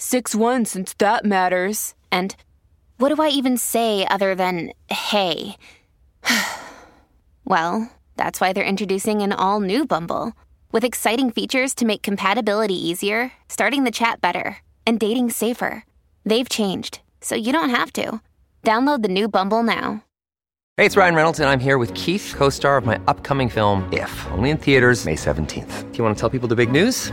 6 1 since that matters. And what do I even say other than hey? well, that's why they're introducing an all new Bumble with exciting features to make compatibility easier, starting the chat better, and dating safer. They've changed, so you don't have to. Download the new Bumble now. Hey, it's Ryan Reynolds, and I'm here with Keith, co star of my upcoming film, If, only in theaters, May 17th. Do you want to tell people the big news?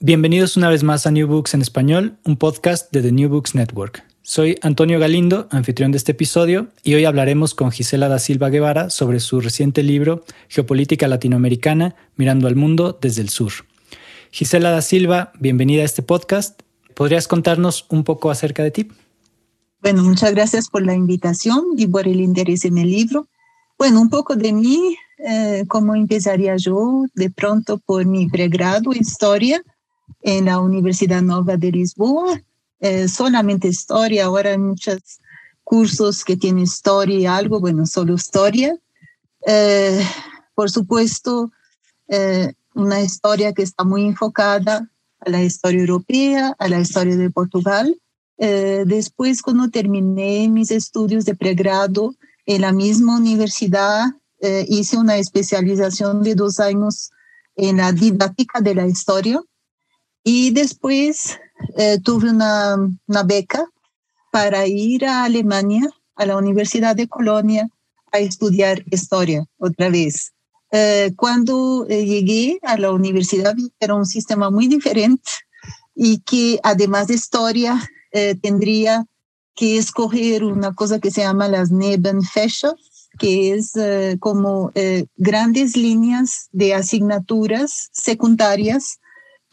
Bienvenidos una vez más a New Books en Español, un podcast de The New Books Network. Soy Antonio Galindo, anfitrión de este episodio, y hoy hablaremos con Gisela da Silva Guevara sobre su reciente libro Geopolítica Latinoamericana, mirando al mundo desde el sur. Gisela da Silva, bienvenida a este podcast. ¿Podrías contarnos un poco acerca de ti? Bueno, muchas gracias por la invitación y por el interés en el libro. Bueno, un poco de mí, eh, empezaría yo de pronto por mi pregrado en historia en la Universidad Nova de Lisboa, eh, solamente historia, ahora hay muchos cursos que tienen historia y algo, bueno, solo historia. Eh, por supuesto, eh, una historia que está muy enfocada a la historia europea, a la historia de Portugal. después, cuando terminé mis estudios de pregrado en la misma universidad, hice una especialización de dos años en la didáctica de la historia y después eh, tuve una, una, beca para ir a Alemania, a la Universidad de Colonia, a estudiar historia otra vez. Eh, cuando eh, llegué a la universidad era un sistema muy diferente y que además de historia tendría que escoger una cosa que se llama las Nebenfächer, que es como grandes líneas de asignaturas secundarias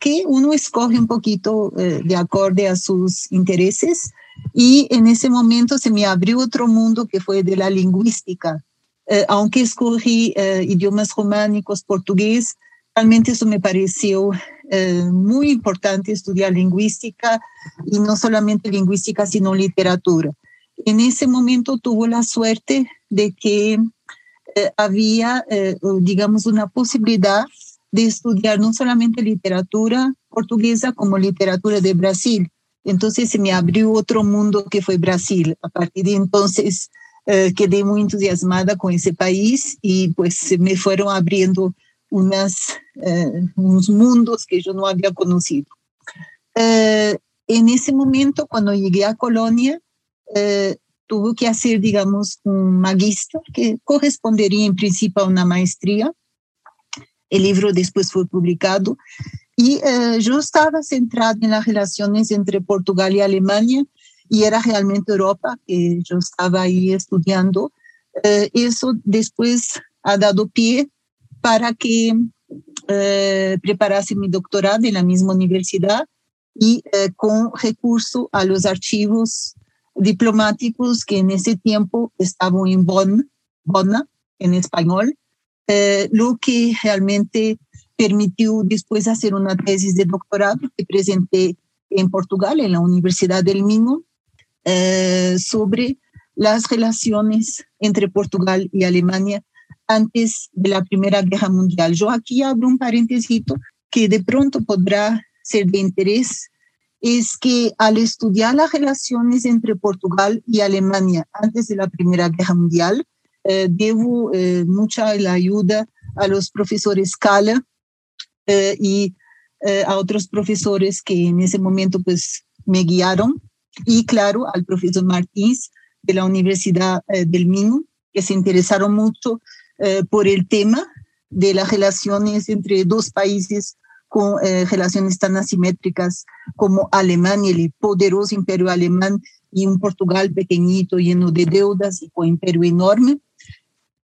que uno escoge un poquito eh, de acorde a sus intereses y en ese momento se me abrió otro mundo que fue de la lingüística. Eh, aunque escogí eh, idiomas románicos, portugués, realmente eso me pareció muy importante estudiar lingüística y no solamente lingüística, sino literatura. En ese momento tuvo la suerte de que había, digamos, una posibilidad de estudiar no solamente literatura portuguesa como literatura de Brasil. Entonces se me abrió otro mundo que fue Brasil. A partir de entonces eh, quedé muy entusiasmada con ese país y pues se me fueron abriendo eh, unos mundos que yo no había conocido. Eh, en ese momento, cuando llegué a Colonia, tuve que hacer, digamos, un magíster que correspondería en principio a una maestría el libro después fue publicado y eh, yo estaba centrada en las relaciones entre Portugal y Alemania y era realmente Europa que yo estaba ahí estudiando. Eh, eso después ha dado pie para que eh, preparase mi doctorado en la misma universidad y con recurso a los archivos diplomáticos que en ese tiempo estaban en Bonn, Bonn en español, eh, lo que realmente permitió después hacer una tesis de doctorado que presenté en Portugal, en la Universidad del Minho, eh, sobre las relaciones entre Portugal y Alemania antes de la Primera Guerra Mundial. Yo aquí abro un paréntesis que de pronto podrá ser de interés, es que al estudiar las relaciones entre Portugal y Alemania antes de la Primera Guerra Mundial, eh, debo eh, mucha la ayuda a los profesores Cala eh, y a otros profesores que en ese momento pues me guiaron y claro, al profesor Martins de la Universidad del Minho, que se interesaron mucho por el tema de las relaciones entre dos países con relaciones tan asimétricas como Alemania, el poderoso imperio alemán, y un Portugal pequeñito, lleno de deudas y con imperio enorme.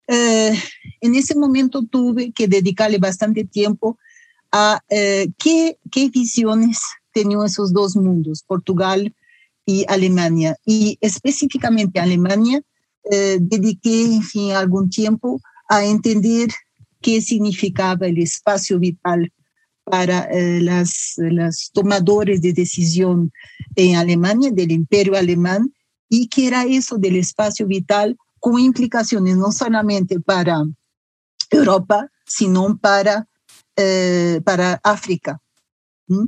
Eh, en ese momento tuve que dedicarle bastante tiempo a eh, qué, qué visiones tenían esos dos mundos, Portugal y Alemania. Y específicamente Alemania, eh, dediqué, en fin, algún tiempo a entender qué significaba el espacio vital para las, las tomadores de decisión en Alemania, del imperio alemán, y qué era eso del espacio vital con implicaciones no solamente para Europa, sino para, eh, para África. ¿Mm?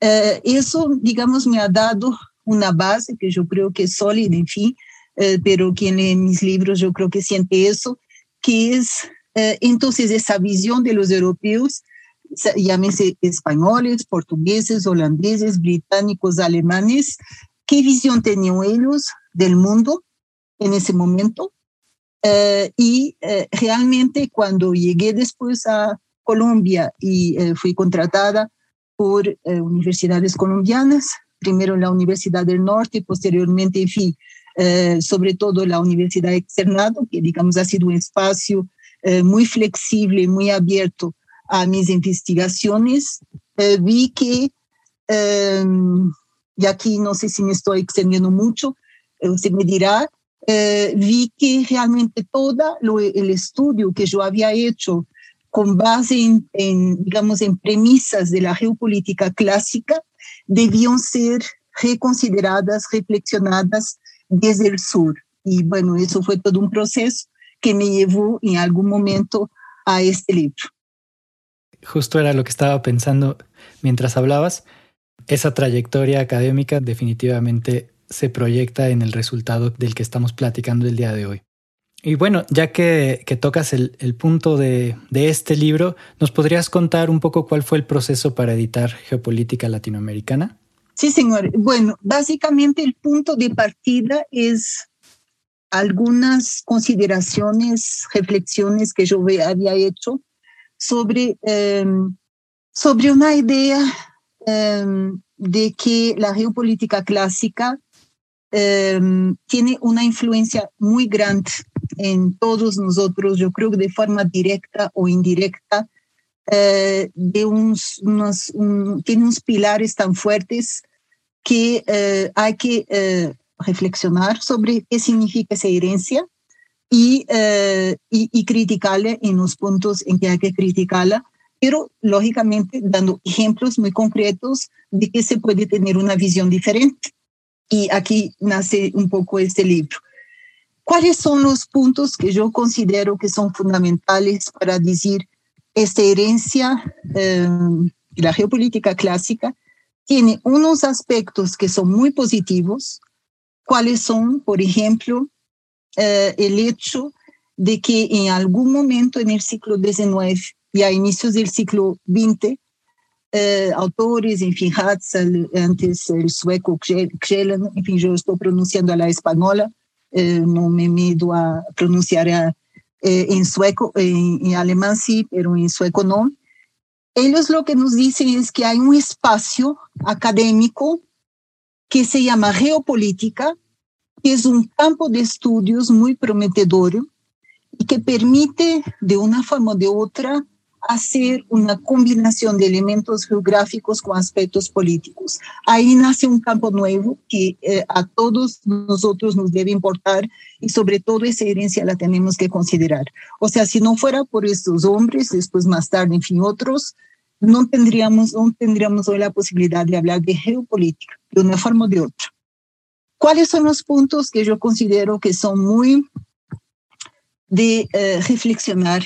Eh, eso, digamos, me ha dado una base que yo creo que es sólida, en fin, eh, pero quien lee mis libros yo creo que siente eso, que es entonces esa visión de los europeos, llámense españoles, portugueses, holandeses, británicos, alemanes, qué visión tenían ellos del mundo en ese momento. Eh, y eh, realmente cuando llegué después a Colombia y eh, fui contratada por universidades colombianas, primero la Universidad del Norte y posteriormente, en fin, sobre todo la Universidad Externado, que digamos ha sido un espacio muy flexible, muy abierto a mis investigaciones, vi que, y aquí no sé si me estoy extendiendo mucho, usted me dirá, eh, vi que realmente todo el estudio que yo había hecho con base en, digamos, en premisas de la geopolítica clásica, debían ser reconsideradas, reflexionadas desde el sur. Y bueno, eso fue todo un proceso que me llevó en algún momento a este libro. Justo era lo que estaba pensando mientras hablabas. Esa trayectoria académica definitivamente se proyecta en el resultado del que estamos platicando el día de hoy. Y bueno, ya que, tocas el, punto de, este libro, ¿nos podrías contar un poco cuál fue el proceso para editar Geopolítica Latinoamericana? Sí, señor. Bueno, básicamente el punto de partida es algunas consideraciones, reflexiones que yo había hecho sobre, em, sobre una idea em, de que la geopolítica clásica Em, tiene una influencia muy grande en todos nosotros, yo creo que de forma directa o indirecta, eh, de unos, tiene unos pilares tan fuertes que eh, hay que eh, reflexionar sobre qué significa esa herencia y, y, y criticarla en los puntos en que hay que criticarla, pero lógicamente dando ejemplos muy concretos de que se puede tener una visión diferente. Y aquí nace un poco este libro. ¿Cuáles son los puntos que yo considero que son fundamentales para decir esta herencia eh, de la geopolítica clásica tiene unos aspectos que son muy positivos, cuáles son, por ejemplo, eh, el hecho de que en algún momento en el siglo XIX y a inicios del siglo XX uh, autores, enfim, Hatzel, antes el sueco Kjellen, enfim, eu estou pronunciando a la espanhola, uh, não me medo a pronunciar a, uh, em sueco, em, em alemão sim, pero em sueco não. Eles lo que nos dicen es que hay un espacio académico que se llama geopolítica, que es un campo de estudios muy prometedor y que permite de una forma o de otra hacer una combinación de elementos geográficos con aspectos políticos. Ahí nace un campo nuevo que eh, a todos nosotros nos debe importar y sobre todo esa herencia la tenemos que considerar. O sea, si no fuera por estos hombres, después más tarde, en fin, otros, no tendríamos, no tendríamos hoy la posibilidad de hablar de geopolítica de una forma o de otra. ¿Cuáles son los puntos que yo considero que son muy de eh, reflexionar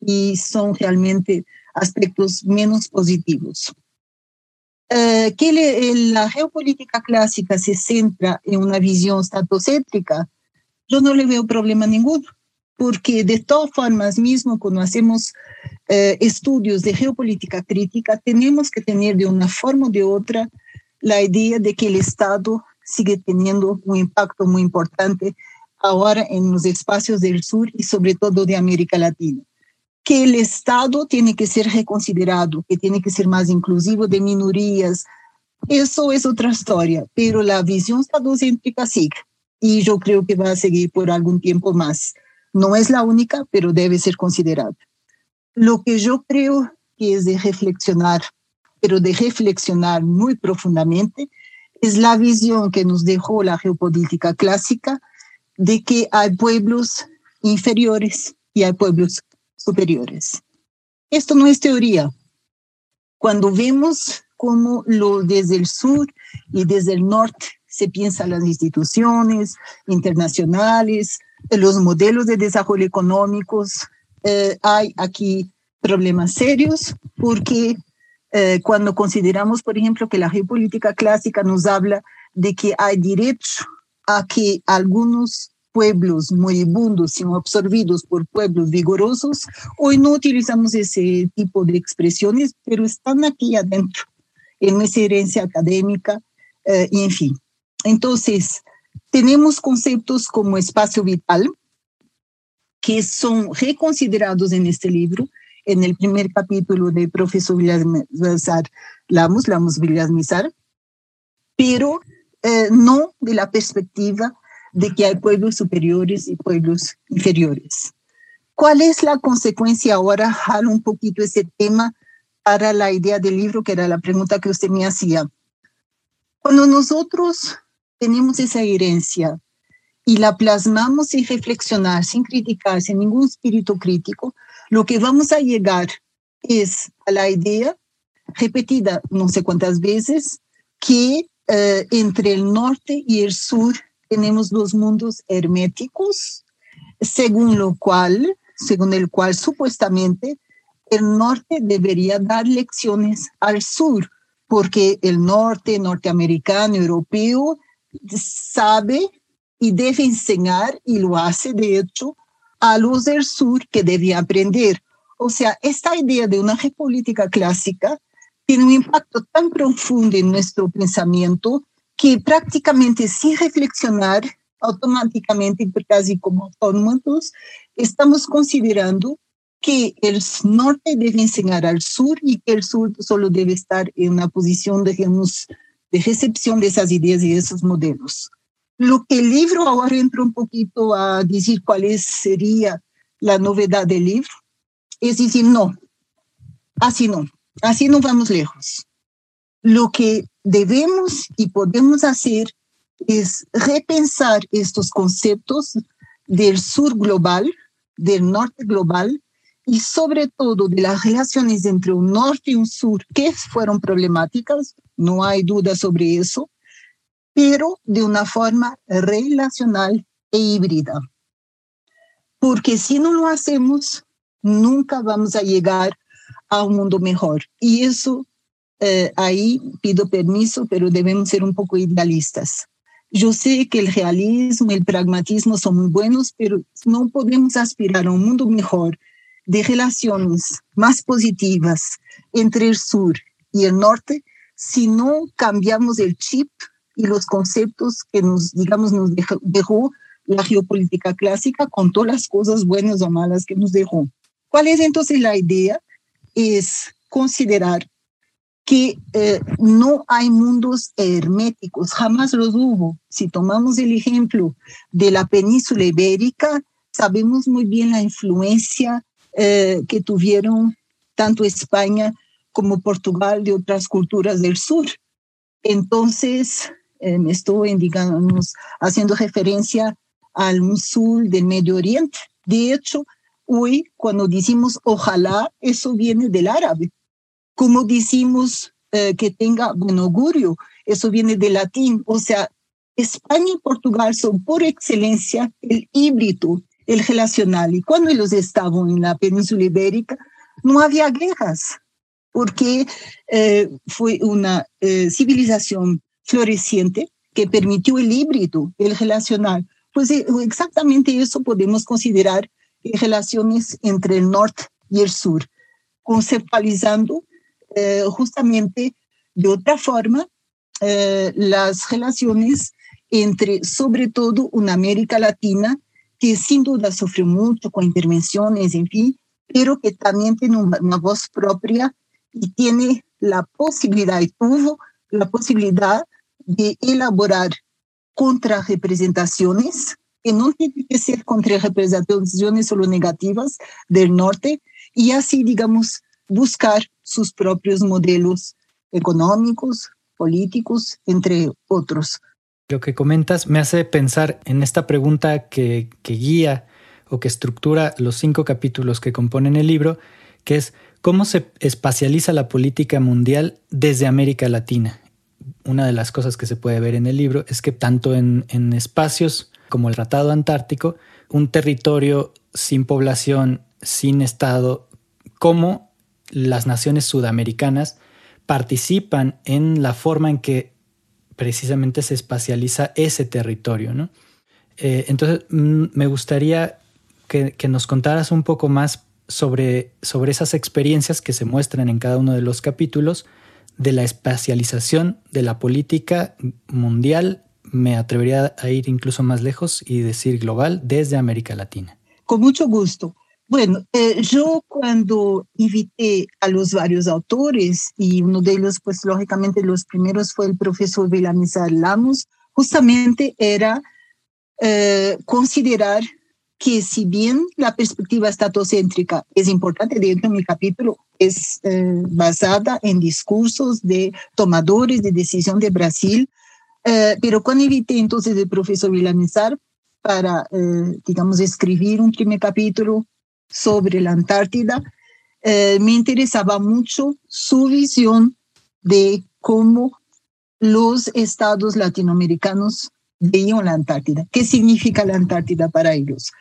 y son realmente aspectos menos positivos. Eh, que la geopolítica clásica se centra en una visión estatocéntrica, yo no le veo problema ninguno, porque de todas formas, mismo cuando hacemos eh, estudios de geopolítica crítica, tenemos que tener de una forma o de otra la idea de que el Estado sigue teniendo un impacto muy importante ahora en los espacios del sur y sobre todo de América Latina. Que el Estado tiene que ser reconsiderado, que tiene que ser más inclusivo de minorías, eso es otra historia, pero la visión estadocéntrica sigue y yo creo que va a seguir por algún tiempo más. No es la única, pero debe ser considerada. Lo que yo creo que es de reflexionar, pero de reflexionar muy profundamente, es la visión que nos dejó la geopolítica clásica de que hay pueblos inferiores y hay pueblos superiores. Esto no es teoría. Cuando vemos cómo lo, desde el sur y desde el norte se piensan las instituciones internacionales, los modelos de desarrollo económicos, eh, hay aquí problemas serios porque eh, cuando consideramos, por ejemplo, que la geopolítica clásica nos habla de que hay derecho a que algunos pueblos moribundos sean absorbidos por pueblos vigorosos, hoy no utilizamos ese tipo de expresiones, pero están aquí adentro, en nuestra herencia académica, eh, y en fin. Entonces, tenemos conceptos como espacio vital, que son reconsiderados en este libro, en el primer capítulo del profesor Villamizar Lamos, Lamos Villamizar, pero eh, no de la perspectiva de que hay pueblos superiores y pueblos inferiores. ¿Cuál es la consecuencia ahora? Jalo un poquito ese tema para la idea del libro, que era la pregunta que usted me hacía. Cuando nosotros tenemos esa herencia y la plasmamos sin reflexionar, sin criticar, sin ningún espíritu crítico, lo que vamos a llegar es a la idea repetida no sé cuántas veces que eh, entre el norte y el sur tenemos dos mundos herméticos, según lo cual, según el cual supuestamente el norte debería dar lecciones al sur, porque el norte norteamericano, europeo, sabe y debe enseñar, y lo hace de hecho, a los del sur que debía aprender. O sea, esta idea de una geopolítica clásica tiene un impacto tan profundo en nuestro pensamiento que prácticamente sin reflexionar, automáticamente, casi como autómatos, estamos considerando que el norte debe enseñar al sur y que el sur solo debe estar en una posición, digamos, de recepción de esas ideas y de esos modelos. Lo que el libro ahora entra un poquito a decir cuál sería la novedad del libro, es decir, no, así no, así no vamos lejos. Lo que debemos y podemos hacer es repensar estos conceptos del sur global, del norte global y sobre todo de las relaciones entre un norte y un sur que fueron problemáticas, no hay duda sobre eso, pero de una forma relacional e híbrida. Porque si no lo hacemos, nunca vamos a llegar a un mundo mejor. Y eso, eh, ahí pido permiso, pero debemos ser un poco idealistas. Yo sé que el realismo, el pragmatismo son muy buenos, pero no podemos aspirar a un mundo mejor de relaciones más positivas entre el sur y el norte si no cambiamos el chip y los conceptos que nos, digamos, nos dejó, la geopolítica clásica con todas las cosas buenas o malas que nos dejó. ¿Cuál es entonces la idea? Es considerar que eh, no hay mundos herméticos, jamás los hubo. Si tomamos el ejemplo de la península ibérica, sabemos muy bien la influencia eh, que tuvieron tanto España como Portugal de otras culturas del sur. Entonces, eh, estoy, digamos, haciendo referencia al sur del Medio Oriente. De hecho, hoy cuando decimos ojalá, eso viene del árabe. Como decimos eh, que tenga buen augurio, eso viene del latín. O sea, España y Portugal son por excelencia el híbrido, el relacional. Y cuando ellos estaban en la península ibérica, no había guerras, porque eh, fue una eh, civilización floreciente que permitió el híbrido, el relacional. Pues eh, exactamente eso podemos considerar relaciones entre el norte y el sur, conceptualizando eh, justamente de otra forma eh, las relaciones entre, sobre todo, una América Latina que sin duda sufrió mucho con intervenciones, en fin, pero que también tiene una, voz propia y tiene la posibilidad, y tuvo la posibilidad de elaborar contrarrepresentaciones, que no tienen que ser contrarrepresentaciones solo negativas del norte, y así, digamos, buscar sus propios modelos económicos, políticos, entre otros. Lo que comentas me hace pensar en esta pregunta que, guía o que estructura los cinco capítulos que componen el libro, que es cómo se espacializa la política mundial desde América Latina. Una de las cosas que se puede ver en el libro es que tanto en, en espacios como el Tratado Antártico, un territorio sin población, sin Estado, como las naciones sudamericanas participan en la forma en que precisamente se espacializa ese territorio. ¿no? Eh, entonces, mm, me gustaría que, nos contaras un poco más sobre, sobre esas experiencias que se muestran en cada uno de los capítulos de la espacialización de la política mundial, me atrevería a ir incluso más lejos y decir global, desde América Latina. Con mucho gusto. Bueno, eh, yo cuando invité a los varios autores, y uno de ellos, pues lógicamente los primeros fue el profesor Vilamizar Lamos, justamente era eh, considerar que si bien la perspectiva estatocéntrica es importante, dentro de mi capítulo es eh, basada en discursos de tomadores de decisión de Brasil, pero cuando invité entonces al profesor Vilamizar para, digamos, escribir un primer capítulo sobre la Antártida, eh, me interesaba mucho su visión de cómo los estados latinoamericanos veían la Antártida. ¿Qué significa la Antártida para ellos?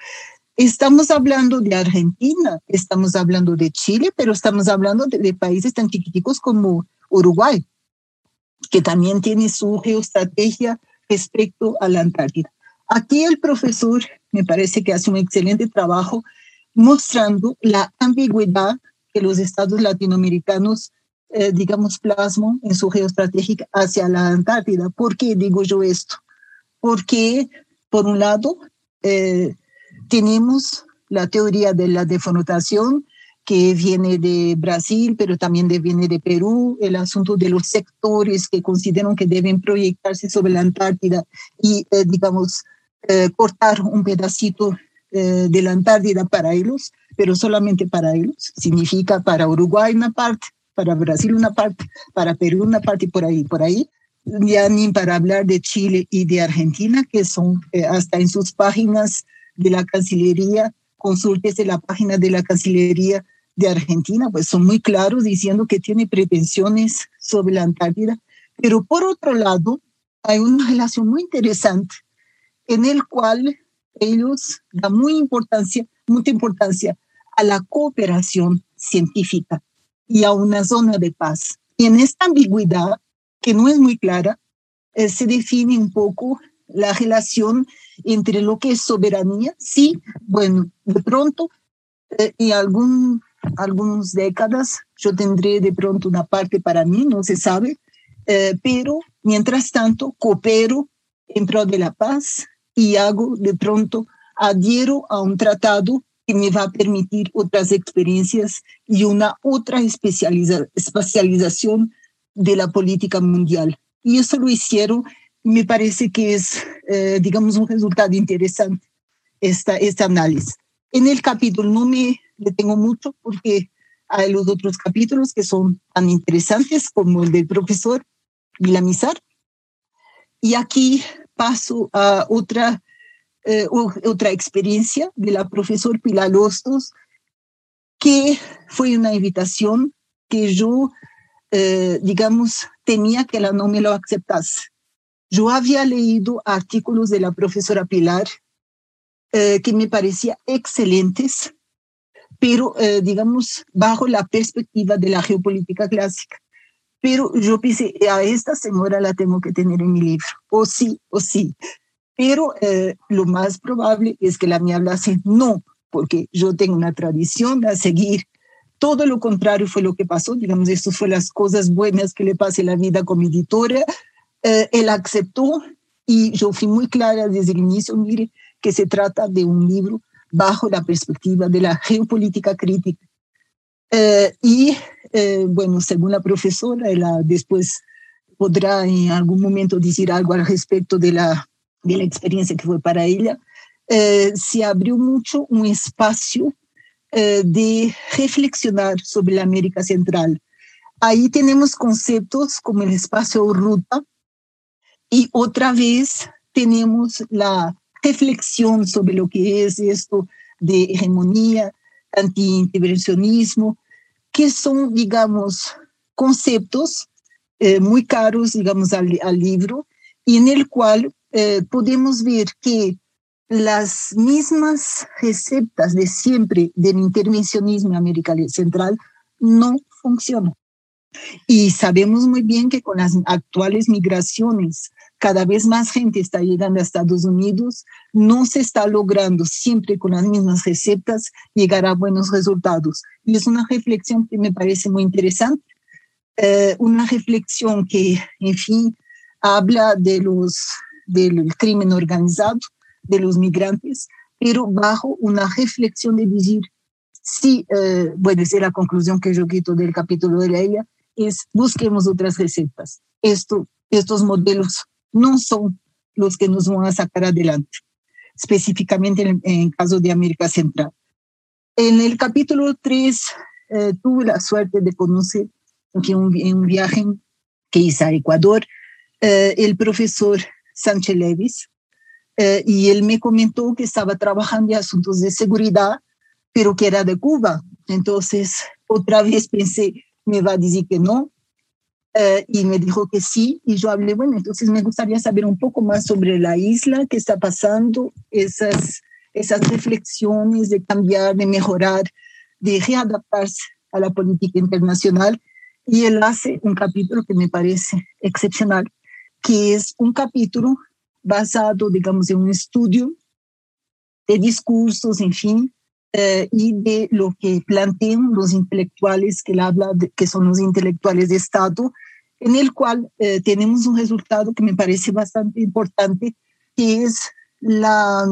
Estamos hablando de Argentina, estamos hablando de Chile, pero estamos hablando de, países tan chiquiticos como Uruguay, que también tiene su geoestrategia respecto a la Antártida. Aquí el profesor me parece que hace un excelente trabajo mostrando la ambigüedad que los estados latinoamericanos, eh, digamos, plasman en su geoestratégica hacia la Antártida. ¿Por qué digo yo esto? Porque, por un lado, eh, tenemos la teoría de la defrotación que viene de Brasil, pero también viene de Perú, el asunto de los sectores que consideran que deben proyectarse sobre la Antártida y, eh, digamos, cortar un pedacito eh, de la Antártida para ellos, pero solamente para ellos. Significa para Uruguay una parte, para Brasil una parte, para Perú una parte y por ahí, por ahí. Ya ni para hablar de Chile y de Argentina, que son eh, hasta en sus páginas de la Cancillería, consultes de la página de la Cancillería de Argentina, pues son muy claros diciendo que tiene pretensiones sobre la Antártida. Pero por otro lado, hay una relación muy interesante en el cual ellos dan muy importancia, mucha importancia a la cooperación científica y a una zona de paz. Y en esta ambigüedad, que no es muy clara, eh, se define un poco la relación entre lo que es soberanía. Sí, bueno, de pronto, eh, en algún, algunas décadas, yo tendré de pronto una parte para mí, no se sabe, eh, pero mientras tanto coopero en pro de la paz, y hago de pronto, adhiero a un tratado que me va a permitir otras experiencias y una otra especializa especialización de la política mundial. Y eso lo hicieron, me parece que es, eh, digamos, un resultado interesante, esta, este análisis. En el capítulo no me detengo mucho porque hay los otros capítulos que son tan interesantes como el del profesor Vilamizar. Y aquí paso a otra, eh, otra experiencia de la profesora Pilar Lostos, que fue una invitación que yo, eh, digamos, temía que ella no me lo aceptase. Yo había leído artículos de la profesora Pilar eh, que me parecían excelentes, pero, digamos, bajo la perspectiva de la geopolítica clásica pero yo pensé, a esta señora la tengo que tener en mi libro, o sí, o sí. Pero eh, lo más probable es que la me hablase no, porque yo tengo una tradición a seguir. Todo lo contrario fue lo que pasó, digamos, esto fue las cosas buenas que le pasé la vida como editora. Eh, él aceptó Y yo fui muy clara desde el inicio, mire, que se trata de un libro bajo la perspectiva de la geopolítica crítica. Eh, y eh, bueno, según la profesora, ella después podrá en algún momento decir algo al respecto de la, de la experiencia que fue para ella, eh, se abrió mucho un espacio de reflexionar sobre la América Central. Ahí tenemos conceptos como el espacio ruta y otra vez tenemos la reflexión sobre lo que es esto de hegemonía, antiintervencionismo, que son, digamos, conceptos eh, muy caros, digamos, al, libro, y en el cual eh, podemos ver que las mismas recetas de siempre del intervencionismo en América Central no funcionan. Y sabemos muy bien que con las actuales migraciones cada vez más gente está llegando a Estados Unidos, no se está logrando siempre con las mismas recetas llegar a buenos resultados. Y es una reflexión que me parece muy interesante, eh, una reflexión que, en fin, habla de los, del crimen organizado, de los migrantes, pero bajo una reflexión de decir, sí, eh, bueno, es la conclusión que yo quito del capítulo de la ella, es busquemos otras recetas. Esto, estos modelos no son los que nos van a sacar adelante, específicamente en el caso de América Central. En el capítulo 3 eh, tuve la suerte de conocer en un, un viaje que hice a Ecuador eh, el profesor Sánchez Levis eh, y él me comentó que estaba trabajando en asuntos de seguridad, pero que era de Cuba. Entonces, otra vez pensé, me va a decir que no, eh, y me dijo que sí, y yo hablé, bueno, entonces me gustaría saber un poco más sobre la isla, qué está pasando, esas, esas reflexiones de cambiar, de mejorar, de readaptarse a la política internacional. Y él hace un capítulo que me parece excepcional, que es un capítulo basado, digamos, en un estudio de discursos, en fin, eh, y de lo que plantean los intelectuales que él habla, que son los intelectuales de Estado, en el cual eh, tenemos un resultado que me parece bastante importante, que es la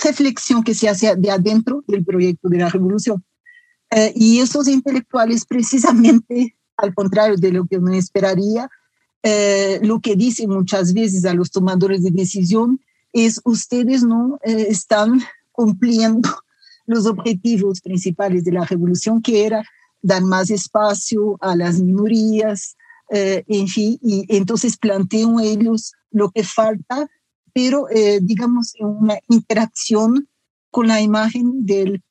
reflexión que se hace de adentro del proyecto de la revolución. Eh, y esos intelectuales, precisamente al contrario de lo que uno esperaría, eh, lo que dicen muchas veces a los tomadores de decisión es ustedes no están cumpliendo los objetivos principales de la revolución, que era dar más espacio a las minorías, eh, en fin, y entonces plantean ellos lo que falta, pero eh, digamos en una interacción con la imagen del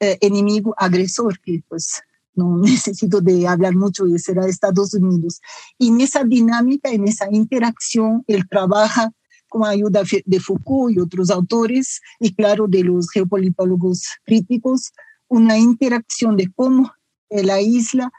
eh, enemigo agresor, que pues no necesito de hablar mucho de será Estados Unidos. Y en esa dinámica, en esa interacción, él trabaja con ayuda de Foucault y otros autores, y claro, de los geopolitólogos críticos, una interacción de cómo la isla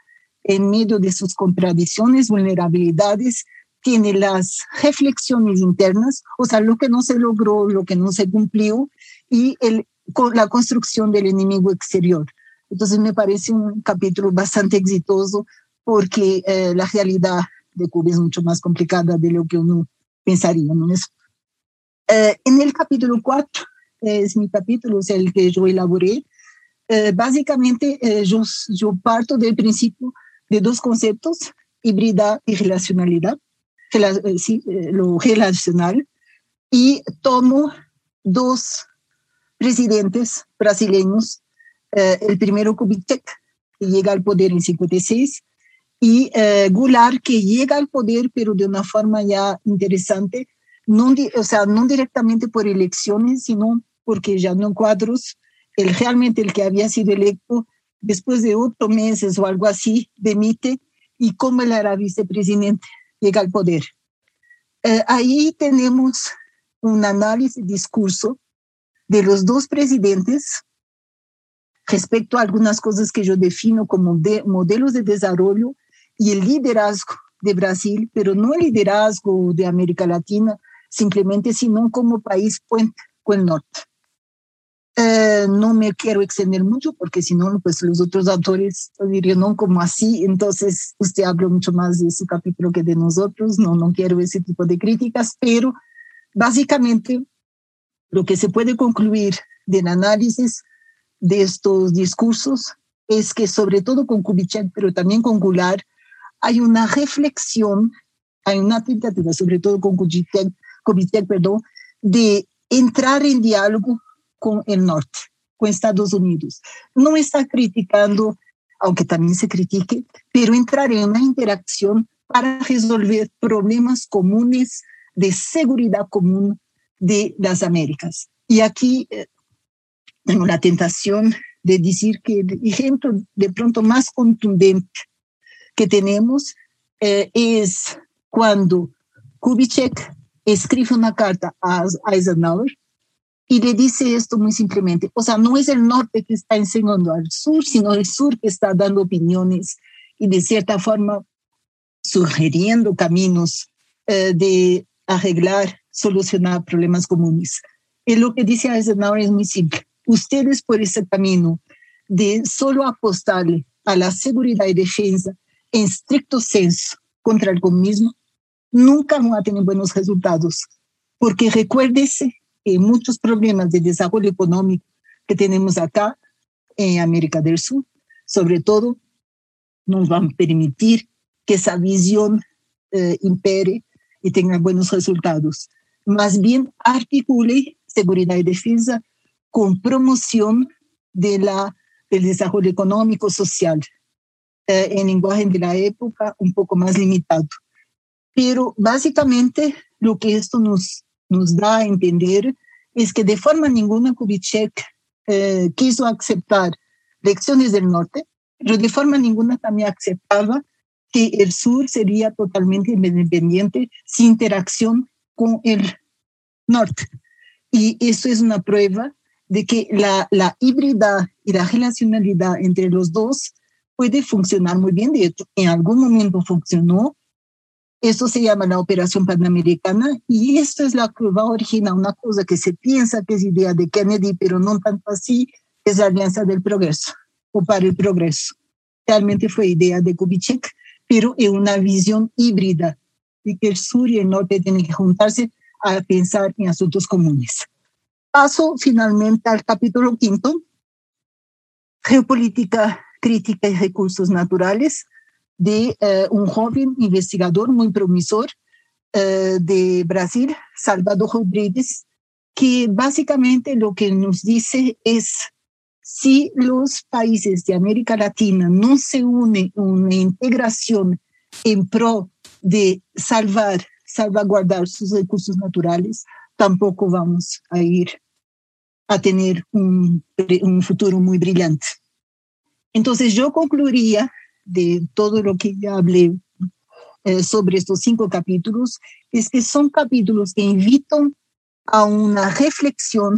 en medio de sus contradicciones, vulnerabilidades, tiene las reflexiones internas, o sea, lo que no se logró, lo que no se cumplió, y el, la construcción del enemigo exterior. Entonces me parece un capítulo bastante exitoso porque eh, la realidad de Cuba es mucho más complicada de lo que uno pensaría. ¿no? Eh, en el capítulo 4, es mi capítulo, es el que yo elaboré, eh, básicamente yo, yo parto del principio de dos conceptos, hibridad y relacionalidad, eh, sí, eh, lo relacional, y tomo dos presidentes brasileños, eh, el primero Kubitschek, que llega al poder en 56, y Goulart, que llega al poder, pero de una forma ya interesante, no, o sea, no directamente por elecciones, sino porque ya no cuadros, el, realmente el que había sido electo después de ocho meses o algo así, demite y como él era vicepresidente, llega al poder. Eh, ahí tenemos un análisis, discurso de los dos presidentes respecto a algunas cosas que yo defino como de, modelos de desarrollo y el liderazgo de Brasil, pero no el liderazgo de América Latina, simplemente, sino como país puente con el norte. Eh, no me quiero extender mucho porque si no, pues los otros autores dirían, no, como así, entonces usted habla mucho más de su capítulo que de nosotros, no, no quiero ese tipo de críticas, pero básicamente, lo que se puede concluir del análisis de estos discursos es que sobre todo con Kubitschek, pero también con Goulart, hay una reflexión, hay una tentativa, sobre todo con Kubitschek, Kubitschek perdón, de entrar en diálogo con el norte, con Estados Unidos. No está criticando, aunque también se critique, pero entrar en una interacción para resolver problemas comunes de seguridad común de las Américas. Y aquí eh, tengo la tentación de decir que el ejemplo de pronto más contundente que tenemos eh, es cuando Kubitschek escribe una carta a Eisenhower y le dice esto muy simplemente, o sea, no es el norte que está enseñando al sur, sino el sur que está dando opiniones y de cierta forma sugiriendo caminos eh, de arreglar, solucionar problemas comunes. Y lo que dice Eisenhower es muy simple ustedes por ese camino de solo apostarle a la seguridad y defensa en estricto senso contra el comunismo, nunca van a tener buenos resultados. Porque recuérdese que muchos problemas de desarrollo económico que tenemos acá en América del Sur, sobre todo, nos van a permitir que esa visión eh, impere y tenga buenos resultados. Más bien articule seguridad y defensa con promoción de la, del desarrollo económico social, eh, en lenguaje de la época un poco más limitado. Pero básicamente lo que esto nos, nos da a entender es que de forma ninguna Kubitschek eh, quiso aceptar lecciones del norte, pero de forma ninguna también aceptaba que el sur sería totalmente independiente sin interacción con el norte. Y eso es una prueba de que la, la híbrida y la relacionalidad entre los dos puede funcionar muy bien. De hecho, en algún momento funcionó. Esto se llama la Operación Panamericana y esto es la que va a originar una cosa que se piensa que es idea de Kennedy, pero no tanto así, es la Alianza del Progreso o para el Progreso. Realmente fue idea de Kubitschek, pero en una visión híbrida de que el sur y el norte tienen que juntarse a pensar en asuntos comunes. Paso finalmente al capítulo quinto, Geopolítica Crítica y Recursos Naturales, de eh, un joven investigador muy promisor eh, de Brasil, Salvador Rodríguez, que básicamente lo que nos dice es si los países de América Latina no se unen en una integración en pro de salvar, salvaguardar sus recursos naturales, tampoco vamos a ir a tener un, un futuro muy brillante. Entonces yo concluiría de todo lo que ya hablé eh, sobre estos cinco capítulos, es que son capítulos que invitan a una reflexión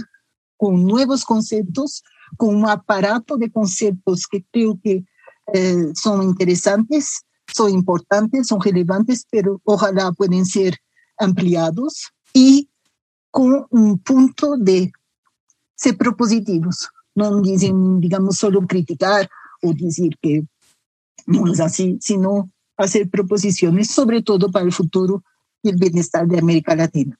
con nuevos conceptos, con un aparato de conceptos que creo que eh, son interesantes, son importantes, son relevantes, pero ojalá pueden ser ampliados y con un punto de ser propositivos. No dicen, digamos, solo criticar o decir que no es así, sino hacer proposiciones, sobre todo para el futuro y el bienestar de América Latina.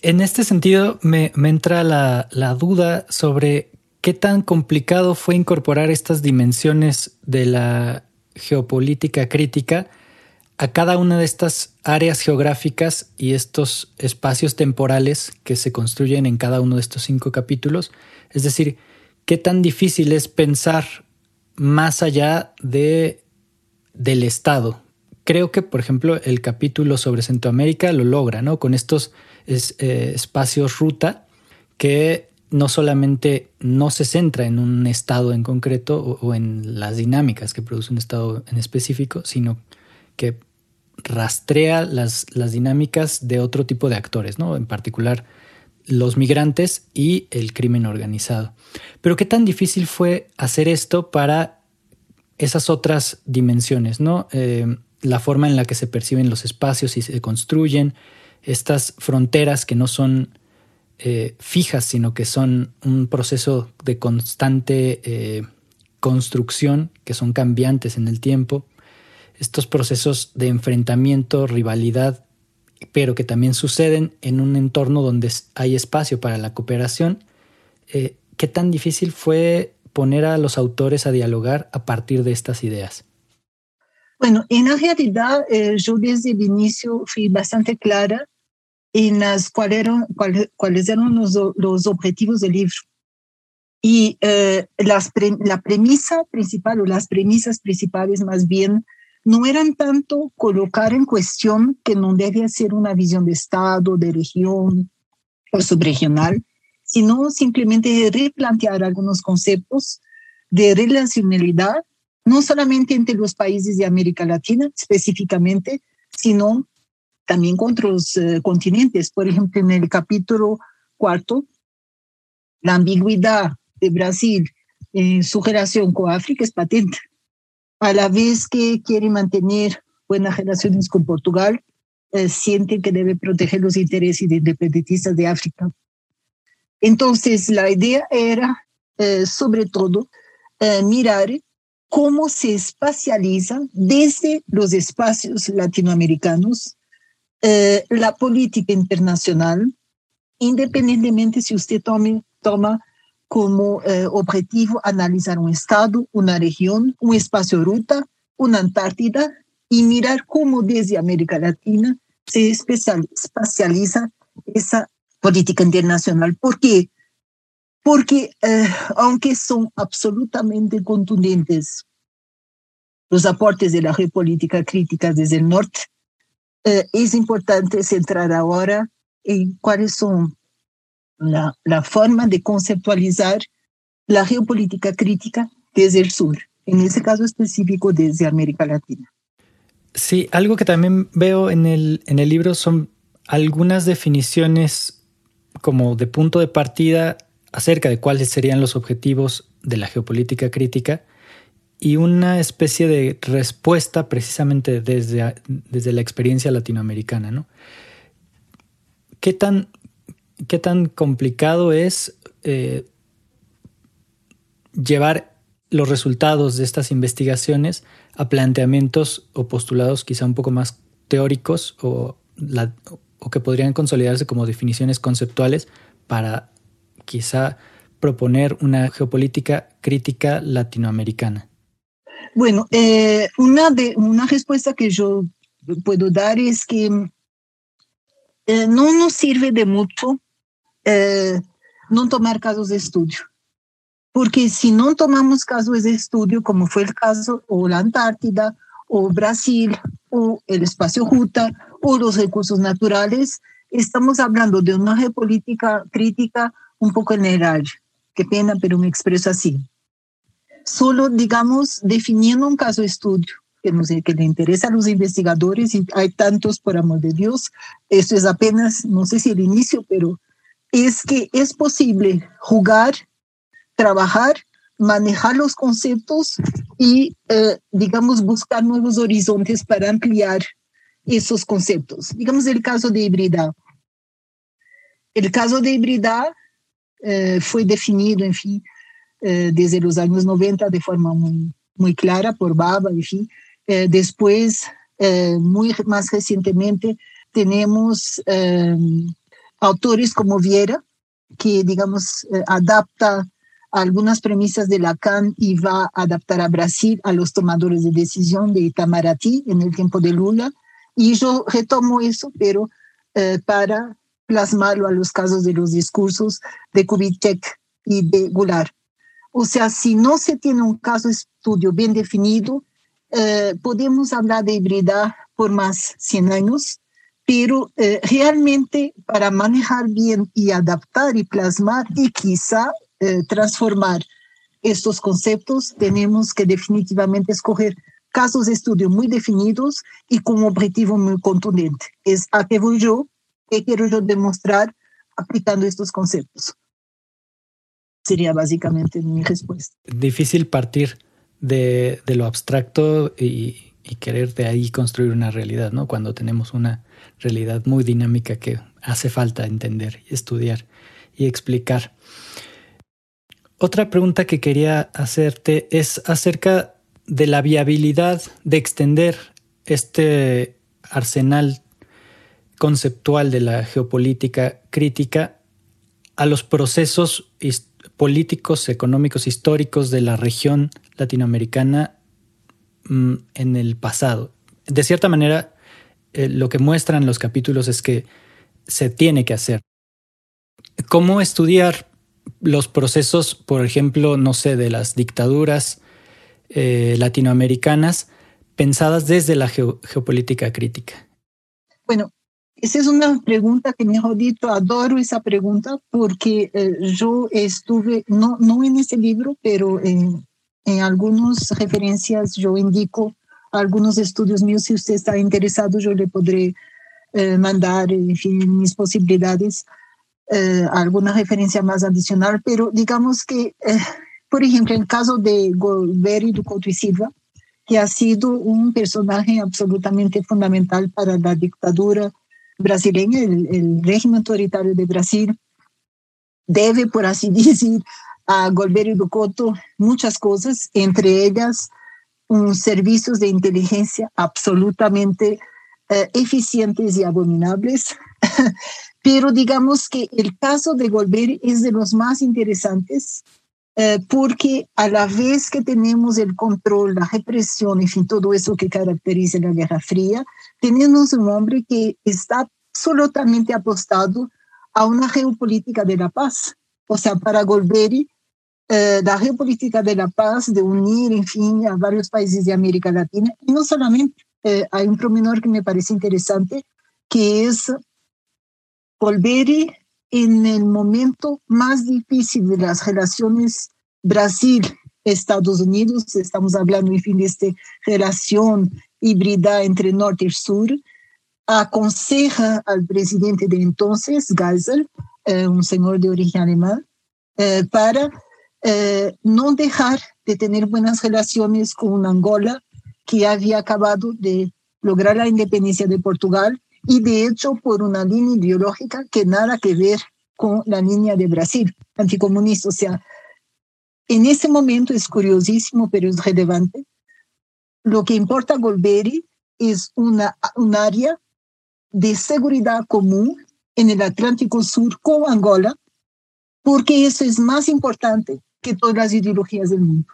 En este sentido, me, entra la, duda sobre qué tan complicado fue incorporar estas dimensiones de la geopolítica crítica a cada una de estas áreas geográficas y estos espacios temporales que se construyen en cada uno de estos cinco capítulos. Es decir, qué tan difícil es pensar más allá de, del Estado. Creo que, por ejemplo, el capítulo sobre Centroamérica lo logra, ¿no? Con estos es, eh, espacios ruta que no solamente no se centra en un estado en concreto o, en las dinámicas que produce un estado en específico, sino que rastrea las, las dinámicas de otro tipo de actores, ¿no? En particular los migrantes y el crimen organizado. Pero qué tan difícil fue hacer esto para esas otras dimensiones, ¿no? Eh, la forma en la que se perciben los espacios y se construyen, estas fronteras que no son eh, fijas, sino que son un proceso de constante eh, construcción, que son cambiantes en el tiempo, estos procesos de enfrentamiento, rivalidad, pero que también suceden en un entorno donde hay espacio para la cooperación. Eh, ¿Qué tan difícil fue poner a los autores a dialogar a partir de estas ideas? Bueno, en la realidad eh, yo desde el inicio fui bastante clara en las cuáles eran, cuáles eran los, los, objetivos del libro. Y eh, las la premisa principal o las premisas principales más bien no eran tanto colocar en cuestión que no debe ser una visión de Estado, de región o subregional, sino simplemente replantear algunos conceptos de relacionalidad, no solamente entre los países de América Latina específicamente, sino también con otros eh, continentes. Por ejemplo, en el capítulo cuarto, la ambigüedad de Brasil en su relación con África es patente a la vez que quiere mantener buenas relaciones con Portugal, eh, que debe proteger los intereses independentistas de África. Entonces, la idea era, eh, sobre todo, eh, mirar cómo se espacializa desde los espacios latinoamericanos la política internacional, independientemente si usted toma como eh, objetivo analizar un estado, una región, un espacio ruta, una Antártida y mirar cómo desde América Latina se espacializa esa política internacional. ¿Por qué? Porque eh, aunque son absolutamente contundentes los aportes de la geopolítica crítica desde el norte, eh, es importante centrar ahora en cuáles son la, la forma de conceptualizar la geopolítica crítica desde el sur, en ese caso específico desde América Latina. Sí, algo que también veo en el, en el libro son algunas definiciones como de punto de partida acerca de cuáles serían los objetivos de la geopolítica crítica y una especie de respuesta precisamente desde, desde la experiencia latinoamericana. ¿no? ¿Qué tan qué tan complicado es eh, llevar los resultados de estas investigaciones a planteamientos o postulados quizá un poco más teóricos o, o que podrían consolidarse como definiciones conceptuales para quizá proponer una geopolítica crítica latinoamericana? Bueno, eh, una, una respuesta que yo puedo dar es que eh, no nos sirve de mucho eh, no tomar casos de estudio. Porque si no tomamos casos de estudio, como fue el caso o la Antártida, o Brasil, o el espacio Juta, o los recursos naturales, estamos hablando de una geopolítica crítica un poco en aire. Qué pena, pero me expreso así. Solo, digamos, definiendo un caso de estudio que, no sé, que le interesa a los investigadores, y hay tantos, por amor de Dios, esto es apenas, no sé si el inicio, pero es que es posible jugar, trabajar, manejar los conceptos y, eh, digamos, buscar nuevos horizontes para ampliar esos conceptos. Digamos el caso de hibridad. El caso de hibridad eh, fue definido, en fin, eh, desde los años 90 de forma muy, muy clara por Baba, en fin. después, muy más recientemente, tenemos autores como Viera, que digamos eh, adapta algunas premisas de Lacan y va a adaptar a Brasil a los tomadores de decisión de Itamaraty en el tiempo de Lula. Y yo retomo eso, pero eh, para plasmarlo a los casos de los discursos de Kubitschek y de Goulart. O sea, si no se tiene un caso estudio bien definido, eh, podemos hablar de hibridad por más 100 años, pero eh, realmente para manejar bien y adaptar y plasmar y quizá eh, transformar estos conceptos, tenemos que definitivamente escoger casos de estudio muy definidos y con un objetivo muy contundente. Es a qué voy yo, qué quiero yo demostrar aplicando estos conceptos. Sería básicamente mi respuesta. Difícil partir de, de lo abstracto y, y, querer de ahí construir una realidad, ¿no? Cuando tenemos una realidad muy dinámica que hace falta entender, estudiar y explicar. Otra pregunta que quería hacerte es acerca de la viabilidad de extender este arsenal conceptual de la geopolítica crítica a los procesos políticos, económicos, históricos de la región latinoamericana mm, en el pasado. De cierta manera, eh, lo que muestran los capítulos es que se tiene que hacer. ¿Cómo estudiar los procesos, por ejemplo, no sé, de las dictaduras eh, latinoamericanas pensadas desde la geopolítica crítica? Bueno, esa es una pregunta que, mejor dicho, adoro esa pregunta porque eh, yo estuve, no, no en ese libro, pero en, en algunas referencias yo indico algunos estudios míos. Si usted está interesado, yo le podré eh, mandar, en fin, mis posibilidades eh, alguna referencia más adicional, pero digamos que, eh, por ejemplo, en el caso de Golbery do Couto y Silva, que ha sido un personaje absolutamente fundamental para la dictadura brasileña, el, régimen autoritario de Brasil, debe, por así decir, a Golbery do Couto muchas cosas, entre ellas unos servicios de inteligencia absolutamente eh, eficientes y abominables. Pero digamos que el caso de Golbery es de los más interesantes eh, porque a la vez que tenemos el control, la represión, en fin, todo eso que caracteriza la Guerra Fría, tenemos un hombre que está absolutamente apostado a una geopolítica de la paz. O sea, para Golbery, eh, la geopolítica de la paz, de unir, en fin, a varios países de América Latina, y no solamente, eh, hay un promenor que me parece interesante, que es Golbery en el momento más difícil de las relaciones Brasil-Estados Unidos, estamos hablando, en fin, de esta relación híbrida entre norte y sur, aconseja al presidente de entonces, Geisel, eh, un señor de origen alemán, eh, para eh, no dejar de tener buenas relaciones con Angola, que había acabado de lograr la independencia de Portugal y de hecho por una línea ideológica que nada que ver con la línea de Brasil, anticomunista. O sea, en ese momento es curiosísimo, pero es relevante. Lo que importa a Golbery es una, un área de seguridad común en el Atlántico Sur con Angola, porque eso es más importante que todas las ideologías del mundo.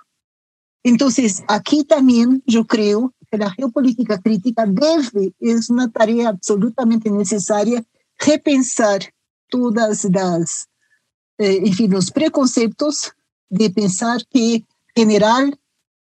Entonces, aquí también yo creo la geopolítica crítica debe, es una tarea absolutamente necesaria, repensar todas las, eh, en fin, los preconceptos de pensar que general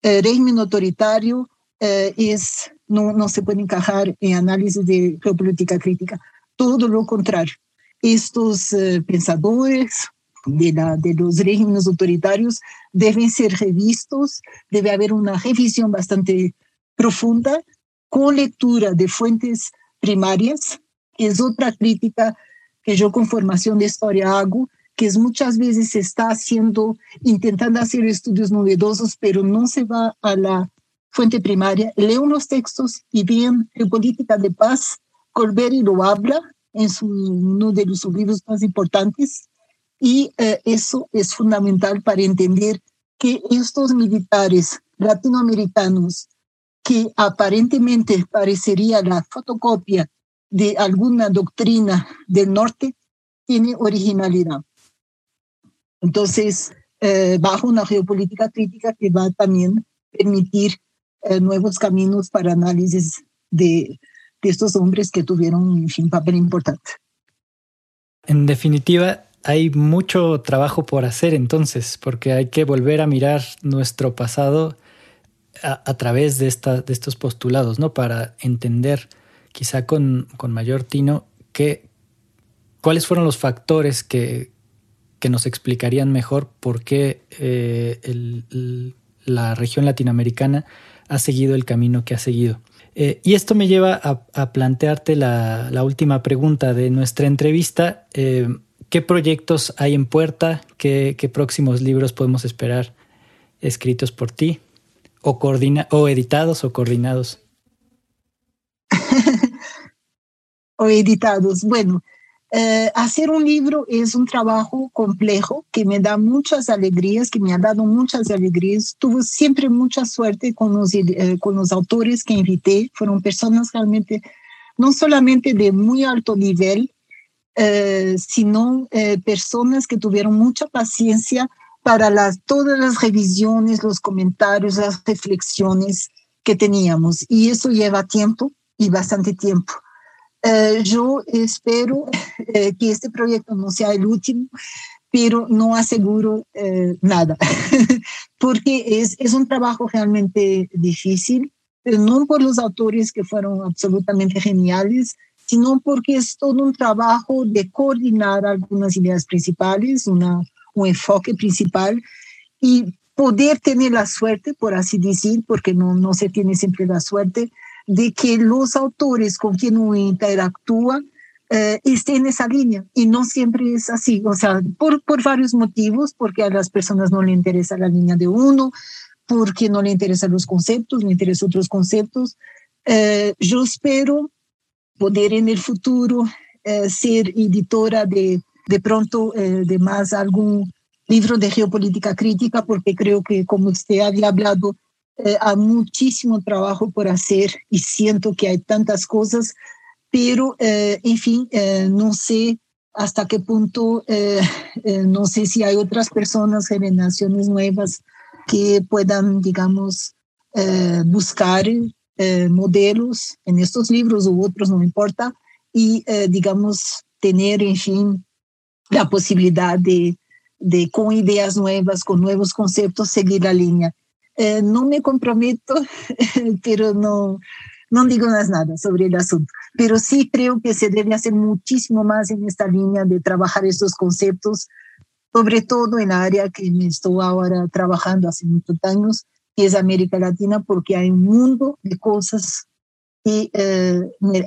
eh, régimen autoritario eh, es, no, no se puede encajar en análisis de geopolítica crítica. Todo lo contrario. Estos pensadores de, la, de los regímenes autoritarios deben ser revistos, debe haber una revisión bastante profunda con lectura de fuentes primarias, es otra crítica que yo con formación de historia hago, que es muchas veces se está haciendo, intentando hacer estudios novedosos, pero no se va a la fuente primaria. Leo los textos y bien en política de paz, Colbert lo habla en uno de sus libros más importantes, y eh, eso es fundamental para entender que estos militares latinoamericanos que aparentemente parecería la fotocopia de alguna doctrina del norte, tiene originalidad. Entonces, eh, bajo una geopolítica crítica que va a también permitir eh, nuevos caminos para análisis de, de, estos hombres que tuvieron un papel importante. En definitiva, hay mucho trabajo por hacer entonces, porque hay que volver a mirar nuestro pasado a, través de, de estos postulados, ¿no? Para entender quizá con, con mayor tino que, cuáles fueron los factores que, que nos explicarían mejor por qué eh, la región latinoamericana ha seguido el camino que ha seguido. Eh, y esto me lleva a, plantearte la, última pregunta de nuestra entrevista. Eh, ¿Qué proyectos hay en puerta? ¿Qué, próximos libros podemos esperar escritos por ti? ¿O, o editados o coordinados? o editados. Bueno, eh, hacer un libro es un trabajo complejo que me da muchas alegrías, que me ha dado muchas alegrías. Tuve siempre mucha suerte con los, eh, con los autores que invité. Fueron personas realmente, no solamente de muy alto nivel, eh, sino personas que tuvieron mucha paciencia para las, todas las revisiones, los comentarios, las reflexiones que teníamos. Y eso lleva tiempo y bastante tiempo. Eh, yo espero eh, que este proyecto no sea el último, pero no aseguro eh, nada, porque es, es un trabajo realmente difícil, pero no por los autores que fueron absolutamente geniales, sino porque es todo un trabajo de coordinar algunas ideas principales, una, un enfoque principal y poder tener la suerte, por así decir, porque no, no se tiene siempre la suerte, de que los autores con quien uno interactúa eh, estén en esa línea y no siempre es así, o sea, por, por varios motivos, porque a las personas no le interesa la línea de uno, porque no le interesan los conceptos, le interesan otros conceptos. Eh, yo espero poder en el futuro eh, ser editora de, de pronto de más algún libro de geopolítica crítica, porque creo que como usted había hablado, eh, hay muchísimo trabajo por hacer y siento que hay tantas cosas, pero eh, en fin, eh, no sé hasta qué punto, no sé si hay otras personas, generaciones nuevas que puedan, digamos, buscar modelos en estos libros u otros, no importa, y, digamos, tener, en fin, la posibilidad de, de, con ideas nuevas, con nuevos conceptos, seguir la línea. Eh, no me comprometo, pero no, no digo nada sobre el asunto. Pero sí creo que se debe hacer muchísimo más en esta línea de trabajar estos conceptos, sobre todo en la área que me estoy ahora trabajando hace muchos años, que es América Latina, porque hay un mundo de cosas que eh,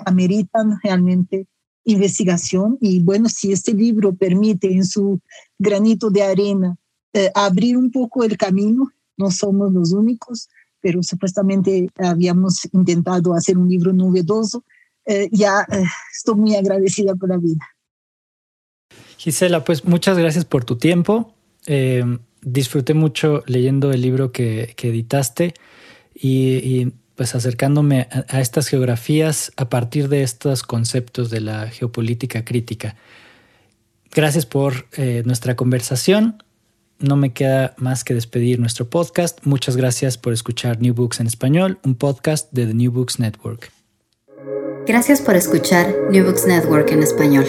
ameritan realmente investigación. Y bueno, si este libro permite en su granito de arena eh, abrir un poco el camino, no somos los únicos, pero supuestamente habíamos intentado hacer un libro novedoso. Eh, ya eh, estoy muy agradecida por la vida. Gisela, pues muchas gracias por tu tiempo. Eh, disfruté mucho leyendo el libro que, editaste y, pues acercándome a, estas geografías a partir de estos conceptos de la geopolítica crítica. Gracias por nuestra conversación no me queda más que despedir nuestro podcast. Muchas gracias por escuchar New Books en español, un podcast de The New Books Network. Gracias por escuchar New Books Network en español.